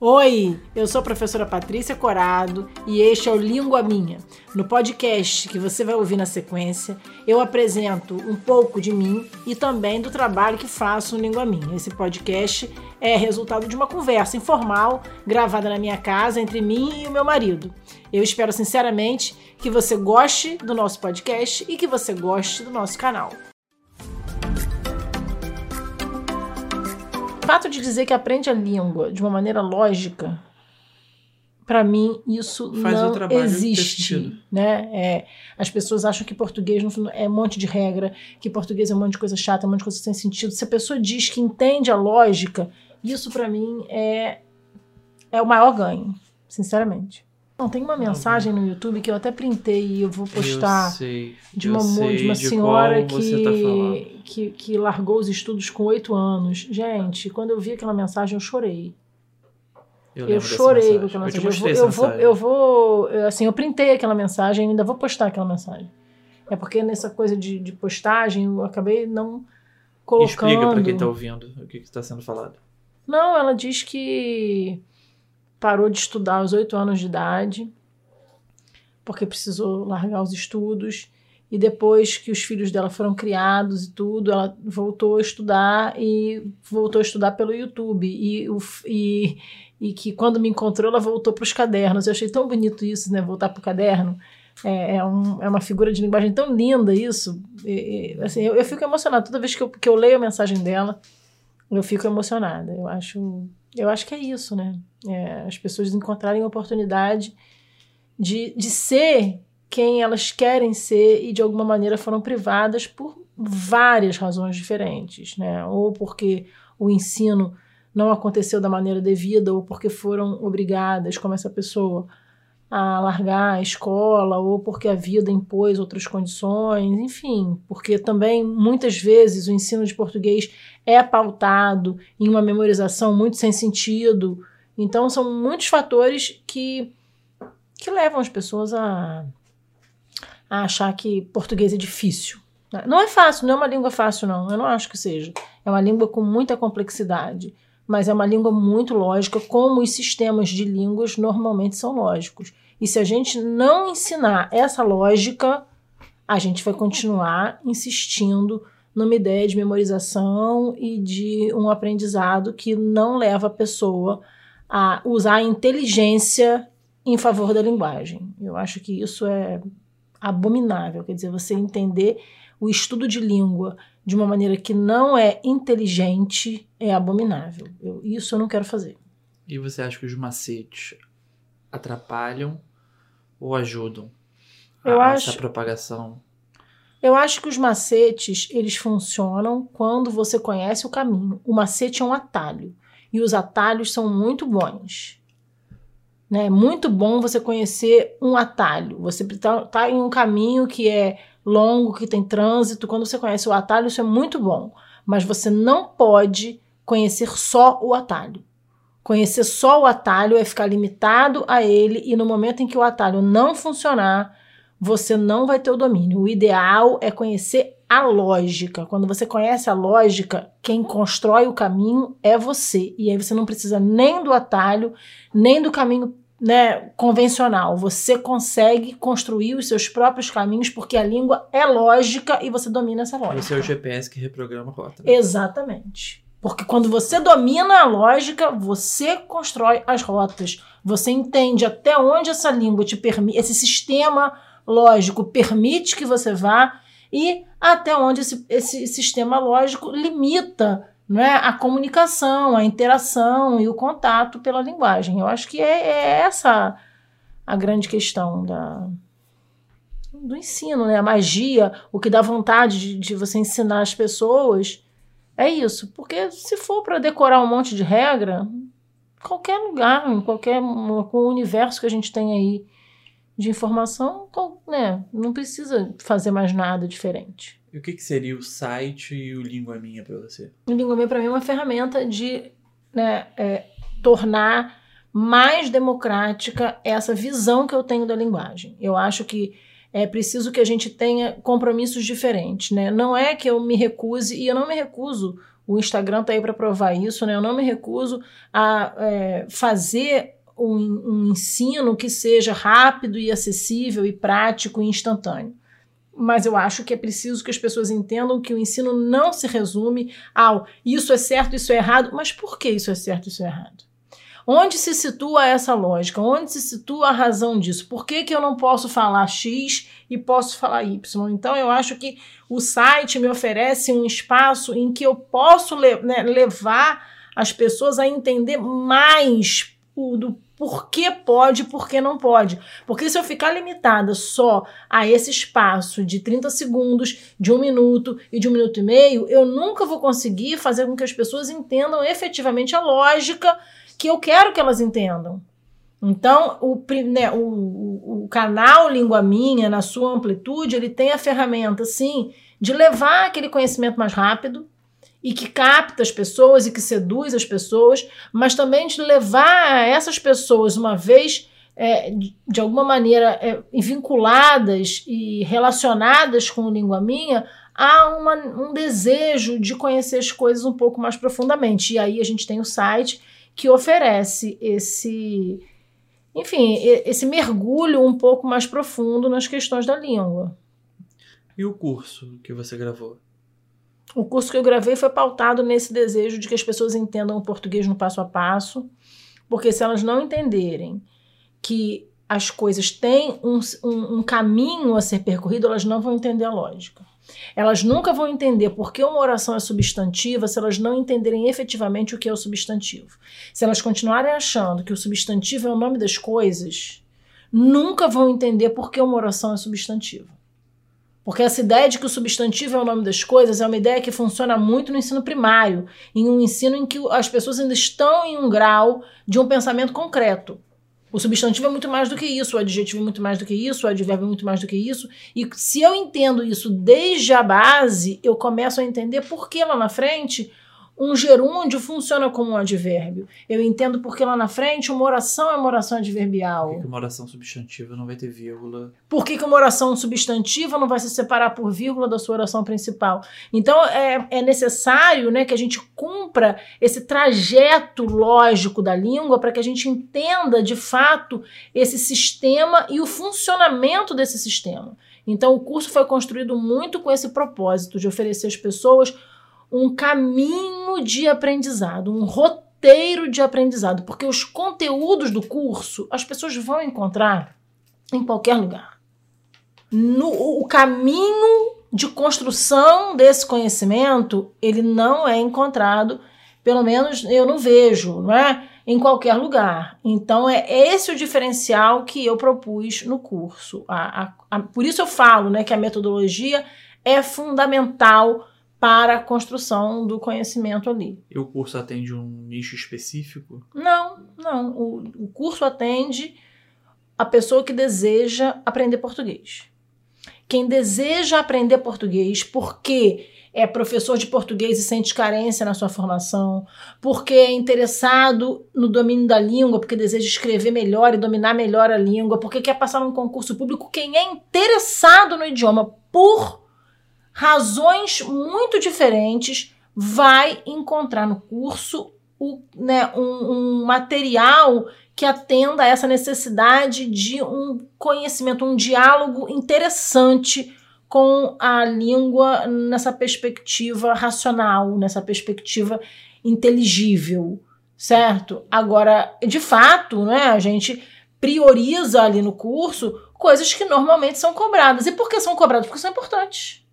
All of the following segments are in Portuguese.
Oi, eu sou a professora Patrícia Corado e este é o Língua Minha. No podcast que você vai ouvir na sequência, eu apresento um pouco de mim e também do trabalho que faço no Língua Minha. Esse podcast é resultado de uma conversa informal gravada na minha casa entre mim e o meu marido. Eu espero sinceramente que você goste do nosso podcast e que você goste do nosso canal. Fato de dizer que aprende a língua de uma maneira lógica, para mim isso Faz não existe, né? É, as pessoas acham que português é um monte de regra, que português é um monte de coisa chata, um monte de coisa sem sentido. Se a pessoa diz que entende a lógica, isso para mim é é o maior ganho, sinceramente. Não, tem uma mensagem no YouTube que eu até printei e eu vou postar sei, de uma, de uma de senhora que, tá que, que largou os estudos com oito anos. Gente, quando eu vi aquela mensagem, eu chorei. Eu, eu chorei com aquela mensagem. Eu, vou, eu vou, eu vou, assim, eu printei aquela mensagem e ainda vou postar aquela mensagem. É porque nessa coisa de, de postagem eu acabei não colocando. Explica para quem está ouvindo o que está sendo falado. Não, ela diz que parou de estudar aos oito anos de idade, porque precisou largar os estudos. E depois que os filhos dela foram criados e tudo, ela voltou a estudar e voltou a estudar pelo YouTube. E, e, e que quando me encontrou, ela voltou para os cadernos. Eu achei tão bonito isso, né? Voltar para o caderno. É, é, um, é, uma figura de linguagem tão linda isso. E, e, assim, eu, eu, fico emocionada. Toda vez que eu, que eu leio a mensagem dela, eu fico emocionada. Eu acho eu acho que é isso, né? É, as pessoas encontrarem oportunidade de, de ser quem elas querem ser e de alguma maneira foram privadas por várias razões diferentes, né? Ou porque o ensino não aconteceu da maneira devida, ou porque foram obrigadas, como essa pessoa, a largar a escola, ou porque a vida impôs outras condições, enfim, porque também muitas vezes o ensino de português é pautado em uma memorização muito sem sentido. Então são muitos fatores que, que levam as pessoas a, a achar que português é difícil. Não é fácil, não é uma língua fácil, não. Eu não acho que seja. É uma língua com muita complexidade mas é uma língua muito lógica, como os sistemas de línguas normalmente são lógicos. E se a gente não ensinar essa lógica, a gente vai continuar insistindo numa ideia de memorização e de um aprendizado que não leva a pessoa a usar a inteligência em favor da linguagem. Eu acho que isso é abominável, quer dizer, você entender o estudo de língua de uma maneira que não é inteligente é abominável. Eu, isso eu não quero fazer. E você acha que os macetes atrapalham ou ajudam eu a, acho, essa propagação? Eu acho que os macetes eles funcionam quando você conhece o caminho. O macete é um atalho e os atalhos são muito bons. Né? É muito bom você conhecer um atalho. Você está tá em um caminho que é longo, que tem trânsito, quando você conhece o atalho, isso é muito bom. Mas você não pode conhecer só o atalho. Conhecer só o atalho é ficar limitado a ele, e no momento em que o atalho não funcionar, você não vai ter o domínio. O ideal é conhecer a lógica. Quando você conhece a lógica, quem constrói o caminho é você. E aí você não precisa nem do atalho, nem do caminho né, convencional. Você consegue construir os seus próprios caminhos porque a língua é lógica e você domina essa lógica. Esse é o GPS que reprograma a rota. Né? Exatamente. Porque quando você domina a lógica, você constrói as rotas. Você entende até onde essa língua te permite, esse sistema lógico permite que você vá e até onde esse, esse sistema lógico limita não é? a comunicação, a interação e o contato pela linguagem. Eu acho que é, é essa a grande questão da, do ensino, né? A magia, o que dá vontade de, de você ensinar as pessoas é isso. Porque se for para decorar um monte de regra, qualquer lugar, em qualquer com o universo que a gente tem aí de informação, né? Não precisa fazer mais nada diferente. E o que, que seria o site e o Língua Minha para você? O Língua Minha para mim é uma ferramenta de né, é, tornar mais democrática essa visão que eu tenho da linguagem. Eu acho que é preciso que a gente tenha compromissos diferentes, né? Não é que eu me recuse, e eu não me recuso O Instagram está aí para provar isso, né? Eu não me recuso a é, fazer um, um ensino que seja rápido e acessível e prático e instantâneo mas eu acho que é preciso que as pessoas entendam que o ensino não se resume ao isso é certo, isso é errado, mas por que isso é certo, isso é errado? Onde se situa essa lógica? Onde se situa a razão disso? Por que, que eu não posso falar X e posso falar Y? Então, eu acho que o site me oferece um espaço em que eu posso le né, levar as pessoas a entender mais o, do por que pode e por que não pode. Porque se eu ficar limitada só a esse espaço de 30 segundos, de um minuto e de um minuto e meio, eu nunca vou conseguir fazer com que as pessoas entendam efetivamente a lógica que eu quero que elas entendam. Então, o, né, o, o, canal Língua Minha, na sua amplitude, ele tem a ferramenta, sim, de levar aquele conhecimento mais rápido e que capta as pessoas e que seduz as pessoas, mas também de levar essas pessoas, uma vez é, de alguma maneira é, vinculadas e relacionadas com Língua Minha, há uma, um desejo de conhecer as coisas um pouco mais profundamente. E aí a gente tem o site que oferece esse, enfim, esse mergulho um pouco mais profundo nas questões da língua. E o curso que você gravou? O curso que eu gravei foi pautado nesse desejo de que as pessoas entendam o português no passo a passo, porque se elas não entenderem que as coisas têm um, um, um caminho a ser percorrido, elas não vão entender a lógica. Elas nunca vão entender por que uma oração é substantiva se elas não entenderem efetivamente o que é o substantivo. Se elas continuarem achando que o substantivo é o nome das coisas, nunca vão entender por que uma oração é substantiva. Porque essa ideia de que o substantivo é o nome das coisas é uma ideia que funciona muito no ensino primário, em um ensino em que as pessoas ainda estão em um grau de um pensamento concreto. O substantivo é muito mais do que isso, o adjetivo é muito mais do que isso, o advérbio é muito mais do que isso. E se eu entendo isso desde a base, eu começo a entender por que lá na frente um gerúndio funciona como um advérbio. Eu entendo porque lá na frente uma oração é uma oração adverbial. Por que uma oração substantiva não vai ter vírgula? Por que, uma oração substantiva não vai se separar por vírgula da sua oração principal? Então é, é necessário né, que a gente cumpra esse trajeto lógico da língua para que a gente entenda de fato esse sistema e o funcionamento desse sistema. Então o curso foi construído muito com esse propósito de oferecer às pessoas um caminho de aprendizado, um roteiro de aprendizado, porque os conteúdos do curso as pessoas vão encontrar em qualquer lugar. No, o caminho de construção desse conhecimento, ele não é encontrado, pelo menos eu não vejo, não é? Em qualquer lugar. Então, é esse o diferencial que eu propus no curso. A, a, a, por isso eu falo né, que a metodologia é fundamental para a construção do conhecimento ali. E o curso atende um nicho específico? Não, não. O, o curso atende a pessoa que deseja aprender português. Quem deseja aprender português porque é professor de português e sente carência na sua formação, porque é interessado no domínio da língua, porque deseja escrever melhor e dominar melhor a língua, porque quer passar num concurso público, quem é interessado no idioma por razões muito diferentes, vai encontrar no curso o, né, um, um material que atenda a essa necessidade de um conhecimento, um diálogo interessante com a língua nessa perspectiva racional, nessa perspectiva inteligível, certo? Agora, de fato, né, a gente prioriza ali no curso coisas que normalmente são cobradas. E por que são cobradas? Porque são importantes.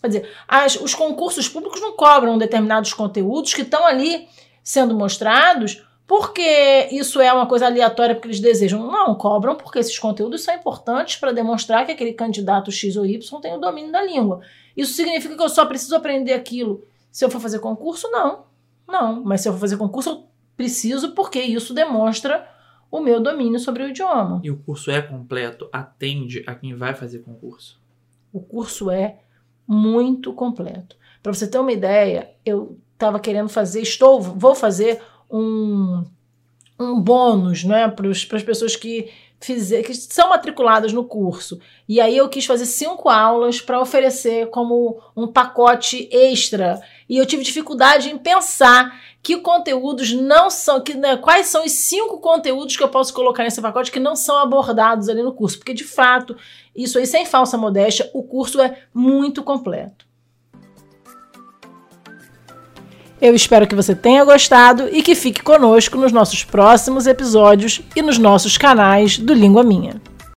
Quer dizer, as, os concursos públicos não cobram determinados conteúdos que estão ali sendo mostrados porque isso é uma coisa aleatória porque eles desejam. Não, cobram porque esses conteúdos são importantes para demonstrar que aquele candidato X ou Y tem o domínio da língua. Isso significa que eu só preciso aprender aquilo se eu for fazer concurso? Não. Não, mas se eu for fazer concurso, eu preciso porque isso demonstra o meu domínio sobre o idioma. E o curso é completo? Atende a quem vai fazer concurso? O curso é muito completo. Para você ter uma ideia, eu estava querendo fazer, estou, vou fazer um, um bônus né, para as pessoas que fizer, que são matriculadas no curso. E aí eu quis fazer cinco aulas para oferecer como um pacote extra. E eu tive dificuldade em pensar que conteúdos não são, que, né, quais são os cinco conteúdos que eu posso colocar nesse pacote que não são abordados ali no curso. Porque, de fato, isso aí, sem falsa modéstia, o curso é muito completo. Eu espero que você tenha gostado e que fique conosco nos nossos próximos episódios e nos nossos canais do Língua Minha.